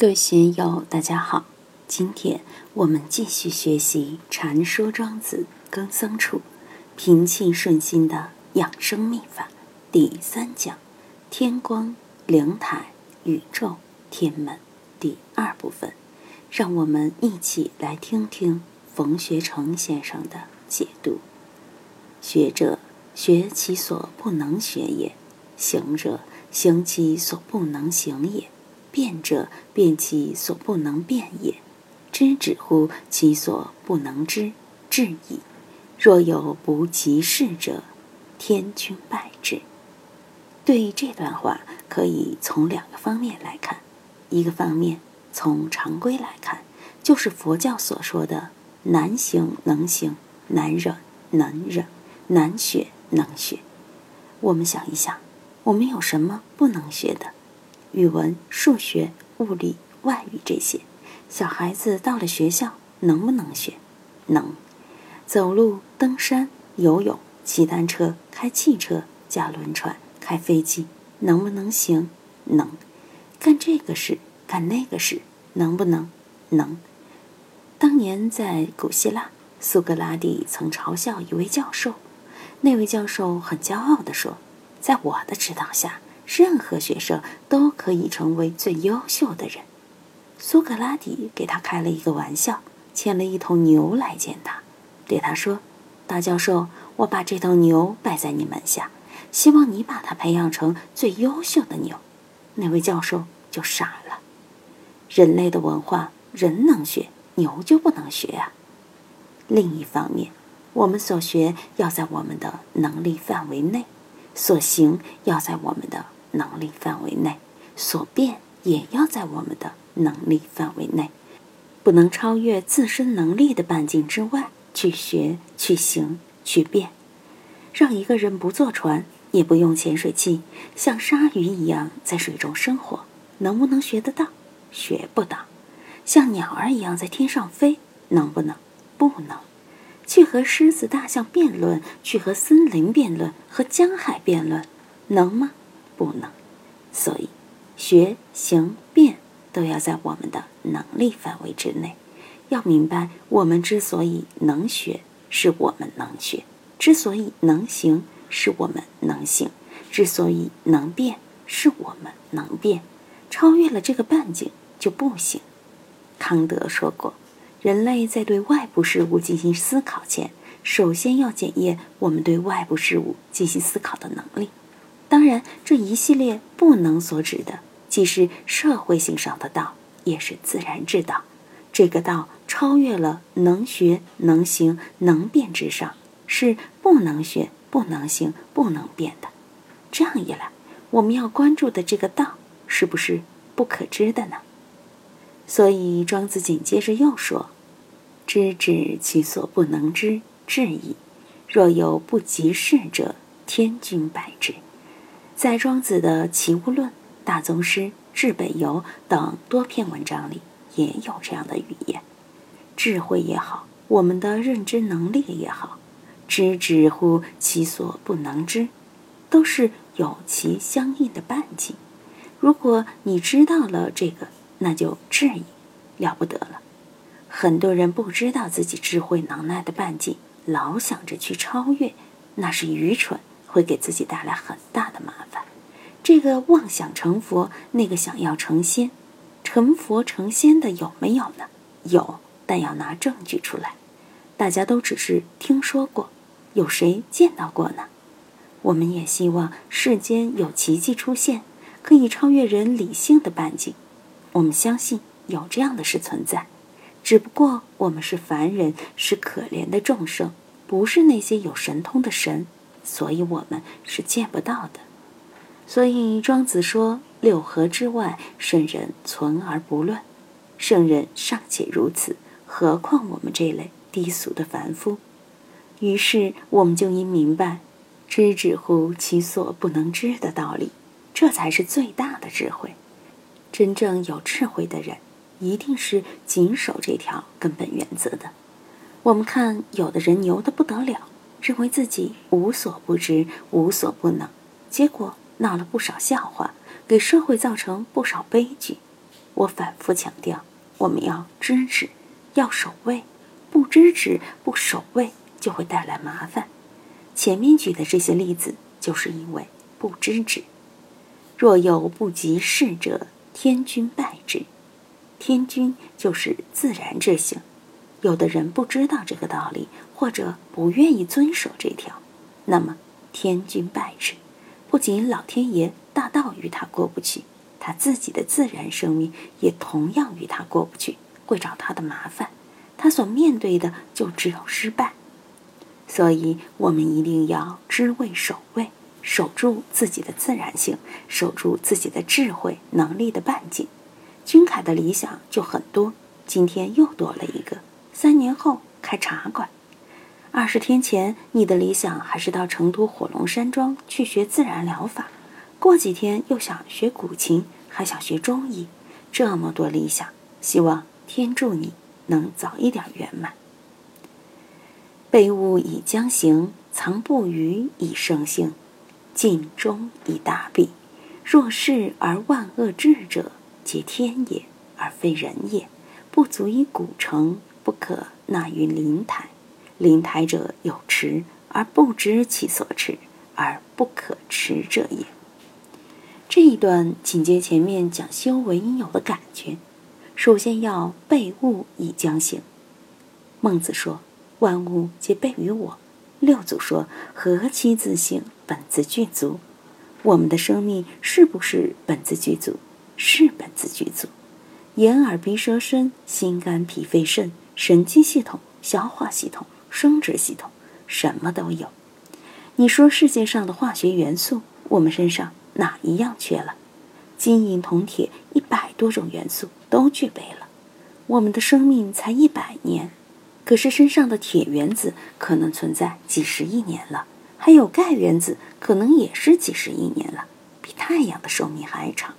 各位学友，大家好！今天我们继续学习《禅说庄子·耕僧处》，平气顺心的养生秘法第三讲：天光、灵台、宇宙、天门第二部分。让我们一起来听听冯学成先生的解读。学者学其所不能学也，行者行其所不能行也。辩者辩其所不能辩也，知止乎其所不能知，至矣。若有不及事者，天君败之。对这段话，可以从两个方面来看。一个方面，从常规来看，就是佛教所说的难行能行，难忍能忍，难学能学。我们想一想，我们有什么不能学的？语文、数学、物理、外语这些，小孩子到了学校能不能学？能。走路、登山、游泳、骑单车、开汽车、驾轮船、开飞机，能不能行？能。干这个事，干那个事，能不能？能。当年在古希腊，苏格拉底曾嘲笑一位教授，那位教授很骄傲地说：“在我的指导下。”任何学生都可以成为最优秀的人。苏格拉底给他开了一个玩笑，牵了一头牛来见他，对他说：“大教授，我把这头牛拜在你门下，希望你把它培养成最优秀的牛。”那位教授就傻了。人类的文化，人能学，牛就不能学啊。另一方面，我们所学要在我们的能力范围内，所行要在我们的。能力范围内，所变也要在我们的能力范围内，不能超越自身能力的半径之外去学、去行、去变。让一个人不坐船，也不用潜水器，像鲨鱼一样在水中生活，能不能学得到？学不到。像鸟儿一样在天上飞，能不能？不能。去和狮子、大象辩论，去和森林辩论，和江海辩论，能吗？不能，所以学、行、变都要在我们的能力范围之内。要明白，我们之所以能学，是我们能学；之所以能行，是我们能行；之所以能变，是我们能变。超越了这个半径就不行。康德说过，人类在对外部事物进行思考前，首先要检验我们对外部事物进行思考的能力。当然，这一系列不能所指的，既是社会性上的道，也是自然之道。这个道超越了能学、能行、能变之上，是不能学、不能行、不能变的。这样一来，我们要关注的这个道，是不是不可知的呢？所以，庄子紧接着又说：“知止其所不能知，至矣。若有不及事者，天君百之。”在庄子的《齐物论》《大宗师》《至北游》等多篇文章里，也有这样的语言。智慧也好，我们的认知能力也好，知止乎其所不能知，都是有其相应的半径。如果你知道了这个，那就质疑了不得了。很多人不知道自己智慧能耐的半径，老想着去超越，那是愚蠢。会给自己带来很大的麻烦。这个妄想成佛，那个想要成仙，成佛成仙的有没有呢？有，但要拿证据出来。大家都只是听说过，有谁见到过呢？我们也希望世间有奇迹出现，可以超越人理性的半径。我们相信有这样的事存在，只不过我们是凡人，是可怜的众生，不是那些有神通的神。所以我们是见不到的。所以庄子说：“六合之外，圣人存而不乱。圣人尚且如此，何况我们这类低俗的凡夫？”于是我们就应明白“知止乎其所不能知”的道理，这才是最大的智慧。真正有智慧的人，一定是谨守这条根本原则的。我们看，有的人牛得不得了。认为自己无所不知、无所不能，结果闹了不少笑话，给社会造成不少悲剧。我反复强调，我们要知止，要守卫，不知止不守卫就会带来麻烦。前面举的这些例子，就是因为不知止。若有不及事者，天君败之。天君就是自然之性。有的人不知道这个道理，或者不愿意遵守这条，那么天君败之。不仅老天爷大道与他过不去，他自己的自然生命也同样与他过不去，会找他的麻烦。他所面对的就只有失败。所以，我们一定要知位守位，守住自己的自然性，守住自己的智慧能力的半径。君凯的理想就很多，今天又多了一个。三年后开茶馆。二十天前，你的理想还是到成都火龙山庄去学自然疗法。过几天又想学古琴，还想学中医。这么多理想，希望天助你能早一点圆满。被物以将行，藏不虞以生性，尽忠以达弊。若是而万恶至者，皆天也，而非人也。不足以古成。不可纳于灵台，灵台者有持而不知其所持，而不可持者也。这一段紧接前面讲修为应有的感觉。首先要备物以将行。孟子说：“万物皆备于我。”六祖说：“何其自性，本自具足。”我们的生命是不是本自具足？是本自具足。眼耳鼻舌身，心肝脾肺肾。神经系统、消化系统、生殖系统，什么都有。你说世界上的化学元素，我们身上哪一样缺了？金银铜铁一百多种元素都具备了。我们的生命才一百年，可是身上的铁原子可能存在几十亿年了，还有钙原子可能也是几十亿年了，比太阳的寿命还长。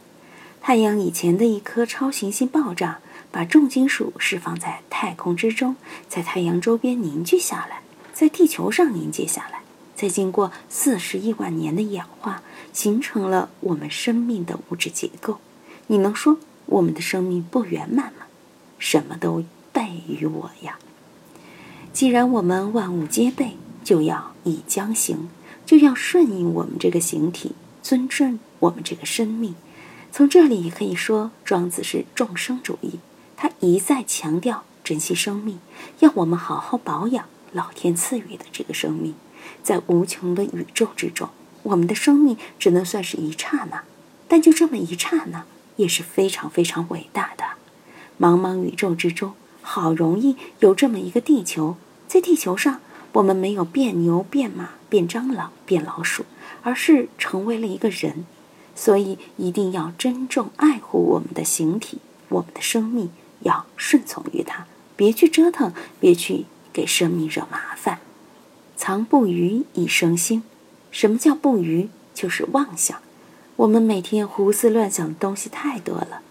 太阳以前的一颗超行星爆炸。把重金属释放在太空之中，在太阳周边凝聚下来，在地球上凝结下来，再经过四十亿万年的演化，形成了我们生命的物质结构。你能说我们的生命不圆满吗？什么都备于我呀！既然我们万物皆备，就要以将行，就要顺应我们这个形体，尊重我们这个生命。从这里也可以说，庄子是众生主义。他一再强调珍惜生命，要我们好好保养老天赐予的这个生命。在无穷的宇宙之中，我们的生命只能算是一刹那，但就这么一刹那，也是非常非常伟大的。茫茫宇宙之中，好容易有这么一个地球，在地球上，我们没有变牛、变马、变蟑螂、变老鼠，而是成为了一个人。所以，一定要珍重爱护我们的形体，我们的生命。要顺从于他，别去折腾，别去给生命惹麻烦。藏不愚以生心。什么叫不愚？就是妄想。我们每天胡思乱想的东西太多了，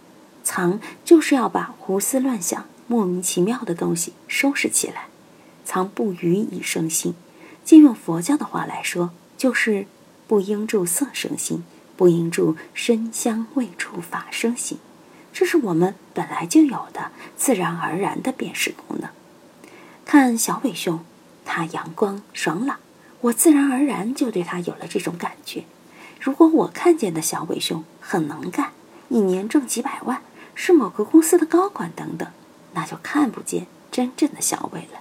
藏就是要把胡思乱想、莫名其妙的东西收拾起来。藏不愚以生心，借用佛教的话来说，就是不应住色生心，不应住身香味触法生心。这是我们本来就有的自然而然的辨识功能。看小伟兄，他阳光爽朗，我自然而然就对他有了这种感觉。如果我看见的小伟兄很能干，一年挣几百万，是某个公司的高管等等，那就看不见真正的小伟了。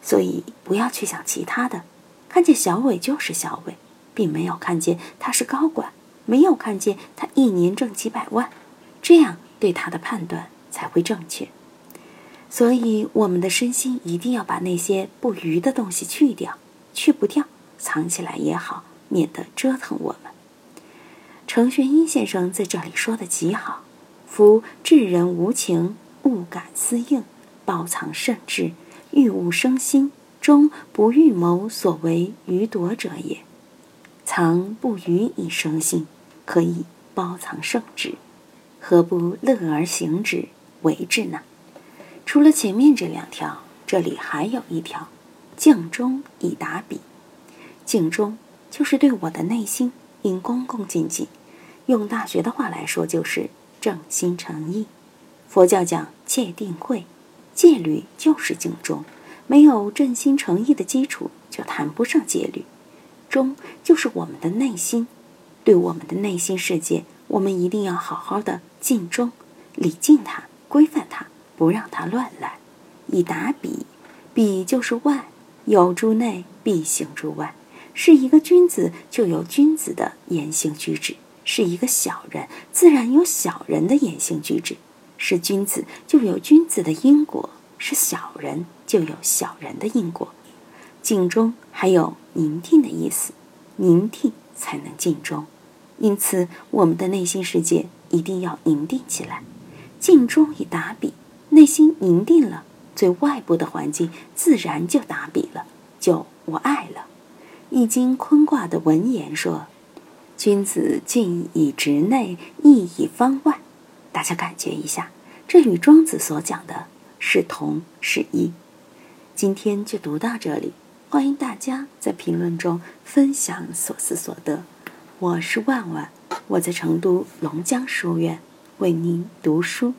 所以不要去想其他的，看见小伟就是小伟，并没有看见他是高管，没有看见他一年挣几百万。这样对他的判断才会正确，所以我们的身心一定要把那些不愉的东西去掉，去不掉，藏起来也好，免得折腾我们。程玄英先生在这里说的极好：“夫智人无情，物感思应，包藏慎智，欲物生心，终不欲谋所为余夺者也。藏不虞以生心，可以包藏圣智。”何不乐而行之为之呢？除了前面这两条，这里还有一条：敬中以达彼。敬中就是对我的内心应恭恭敬敬。用大学的话来说，就是正心诚意。佛教讲戒定慧，戒律就是敬中，没有正心诚意的基础，就谈不上戒律。中就是我们的内心，对我们的内心世界，我们一定要好好的静中，礼敬他，规范他，不让他乱来。以达比，比就是外，有诸内，必行诸外。是一个君子，就有君子的言行举止；是一个小人，自然有小人的言行举止。是君子，就有君子的因果；是小人，就有小人的因果。敬中还有宁静的意思，宁静才能静中，因此我们的内心世界一定要宁定起来。静中以达比，内心宁定了，最外部的环境自然就达比了，就无碍了。易经坤卦的文言说：“君子静以直内，义以方外。”大家感觉一下，这与庄子所讲的是同是异。今天就读到这里。欢迎大家在评论中分享所思所得。我是万万，我在成都龙江书院为您读书。